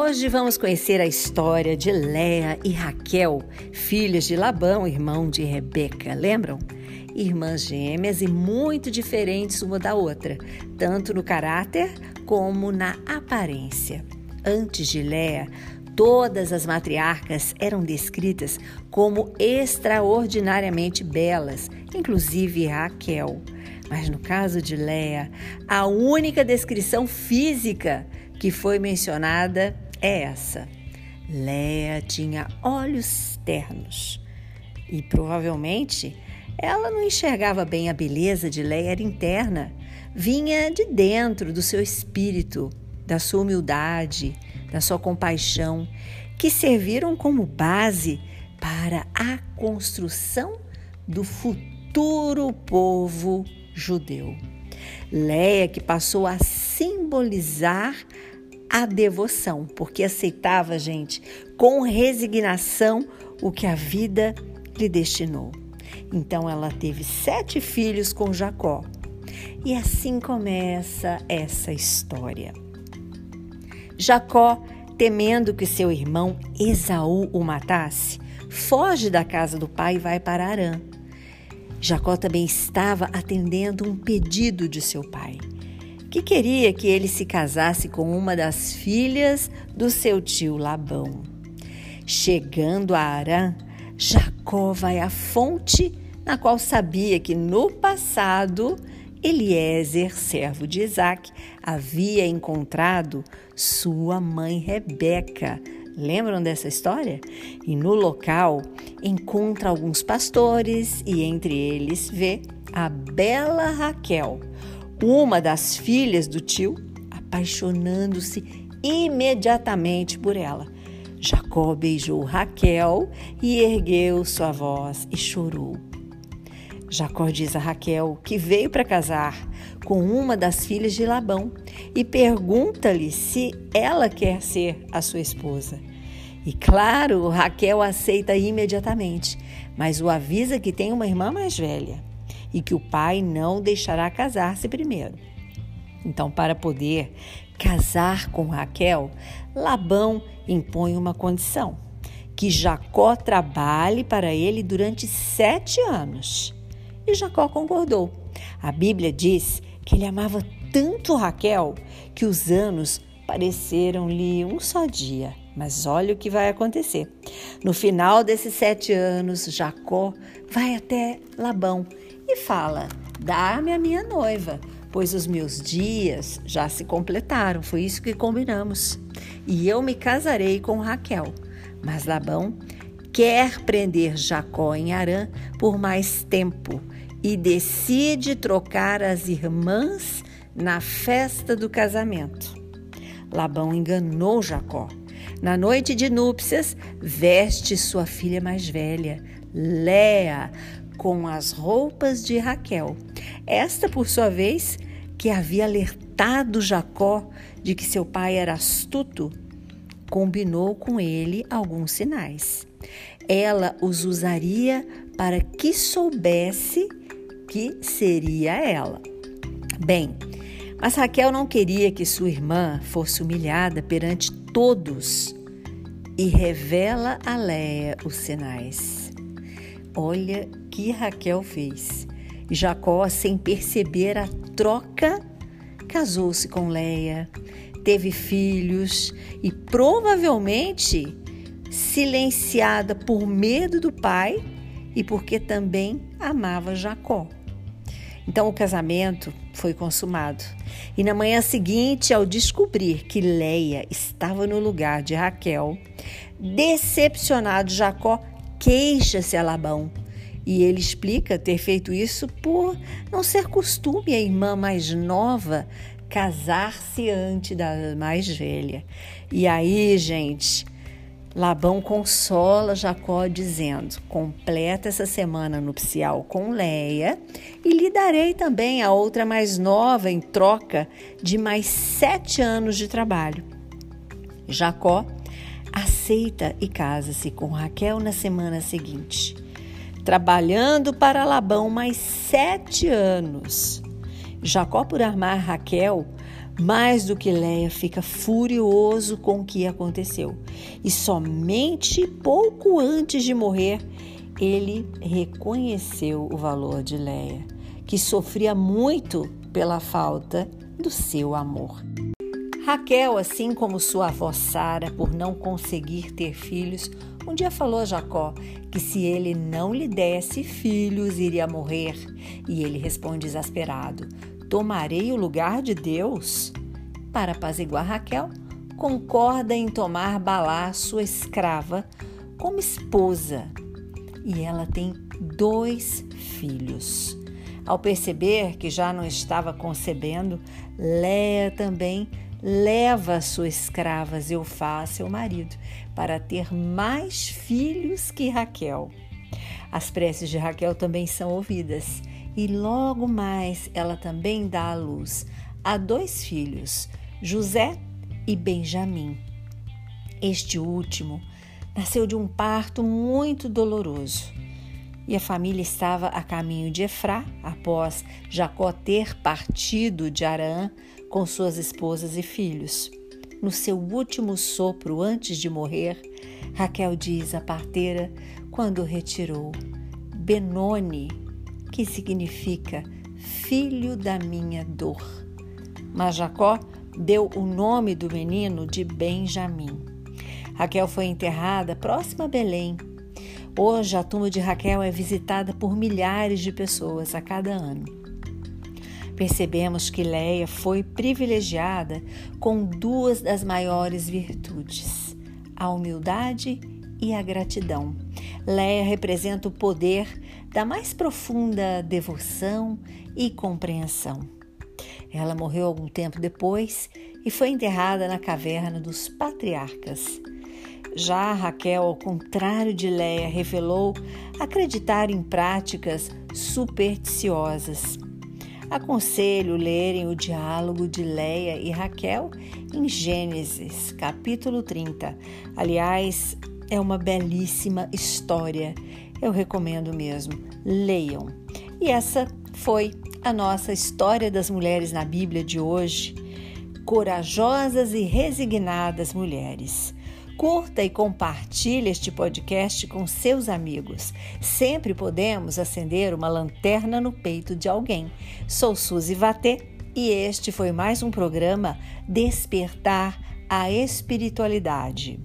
Hoje vamos conhecer a história de Léa e Raquel, filhas de Labão, irmão de Rebeca. Lembram? Irmãs gêmeas e muito diferentes uma da outra, tanto no caráter como na aparência. Antes de Léa, todas as matriarcas eram descritas como extraordinariamente belas, inclusive Raquel. Mas no caso de Léa, a única descrição física que foi mencionada é essa. Léa tinha olhos ternos e provavelmente ela não enxergava bem a beleza de Léa era interna, vinha de dentro do seu espírito, da sua humildade, da sua compaixão, que serviram como base para a construção do futuro povo judeu. Leia que passou a simbolizar a devoção, porque aceitava, gente, com resignação o que a vida lhe destinou. Então ela teve sete filhos com Jacó. E assim começa essa história. Jacó, temendo que seu irmão Esaú o matasse, foge da casa do pai e vai para Arã. Jacó também estava atendendo um pedido de seu pai que queria que ele se casasse com uma das filhas do seu tio Labão. Chegando a Arã, Jacó vai à fonte na qual sabia que no passado Eliezer, servo de Isaac, havia encontrado sua mãe Rebeca. Lembram dessa história? E no local encontra alguns pastores e entre eles vê a bela Raquel, uma das filhas do tio, apaixonando-se imediatamente por ela. Jacó beijou Raquel e ergueu sua voz e chorou. Jacó diz a Raquel que veio para casar com uma das filhas de Labão e pergunta-lhe se ela quer ser a sua esposa. E claro, Raquel aceita imediatamente, mas o avisa que tem uma irmã mais velha e que o pai não deixará casar-se primeiro. Então, para poder casar com Raquel, Labão impõe uma condição: que Jacó trabalhe para ele durante sete anos. E Jacó concordou. A Bíblia diz que ele amava tanto Raquel que os anos pareceram-lhe um só dia. Mas olha o que vai acontecer. No final desses sete anos, Jacó vai até Labão e fala: Dá-me a minha noiva, pois os meus dias já se completaram. Foi isso que combinamos. E eu me casarei com Raquel. Mas Labão quer prender Jacó em Arã por mais tempo e decide trocar as irmãs na festa do casamento. Labão enganou Jacó. Na noite de núpcias, veste sua filha mais velha, Léa, com as roupas de Raquel. Esta, por sua vez, que havia alertado Jacó de que seu pai era astuto, combinou com ele alguns sinais. Ela os usaria para que soubesse que seria ela. Bem, mas Raquel não queria que sua irmã fosse humilhada perante todos e revela a Léa os sinais. Olha que Raquel fez. Jacó, sem perceber a troca, casou-se com Leia, teve filhos e provavelmente silenciada por medo do pai e porque também amava Jacó. Então o casamento foi consumado. E na manhã seguinte, ao descobrir que Leia estava no lugar de Raquel, decepcionado Jacó queixa-se a Labão e ele explica ter feito isso por não ser costume a irmã mais nova casar-se antes da mais velha. E aí, gente, Labão consola Jacó dizendo: Completa essa semana nupcial com Leia e lhe darei também a outra mais nova em troca de mais sete anos de trabalho. Jacó aceita e casa-se com Raquel na semana seguinte trabalhando para Labão mais sete anos. Jacó, por armar Raquel, Mais do que Leia fica furioso com o que aconteceu. E somente pouco antes de morrer, ele reconheceu o valor de Leia, que sofria muito pela falta do seu amor. Raquel, assim como sua avó Sara, por não conseguir ter filhos, um dia falou a Jacó que se ele não lhe desse filhos, iria morrer. E ele responde exasperado: Tomarei o lugar de Deus? Para apaziguar Raquel, concorda em tomar Balá, sua escrava, como esposa. E ela tem dois filhos. Ao perceber que já não estava concebendo, Léa também leva sua escrava Zeufá, seu marido, para ter mais filhos que Raquel. As preces de Raquel também são ouvidas e logo mais ela também dá à luz a dois filhos, José e Benjamim. Este último nasceu de um parto muito doloroso e a família estava a caminho de Efrá, após Jacó ter partido de Arã com suas esposas e filhos. No seu último sopro antes de morrer, Raquel diz à parteira quando retirou: Benoni, que significa filho da minha dor. Mas Jacó deu o nome do menino de Benjamim. Raquel foi enterrada próxima a Belém, Hoje, a tumba de Raquel é visitada por milhares de pessoas a cada ano. Percebemos que Leia foi privilegiada com duas das maiores virtudes: a humildade e a gratidão. Leia representa o poder da mais profunda devoção e compreensão. Ela morreu algum tempo depois e foi enterrada na caverna dos patriarcas. Já Raquel, ao contrário de Leia, revelou acreditar em práticas supersticiosas. Aconselho lerem o diálogo de Leia e Raquel em Gênesis, capítulo 30. Aliás, é uma belíssima história. Eu recomendo mesmo. Leiam. E essa foi a nossa história das mulheres na Bíblia de hoje. Corajosas e resignadas mulheres. Curta e compartilhe este podcast com seus amigos. Sempre podemos acender uma lanterna no peito de alguém. Sou Suzy Vatê e este foi mais um programa Despertar a Espiritualidade.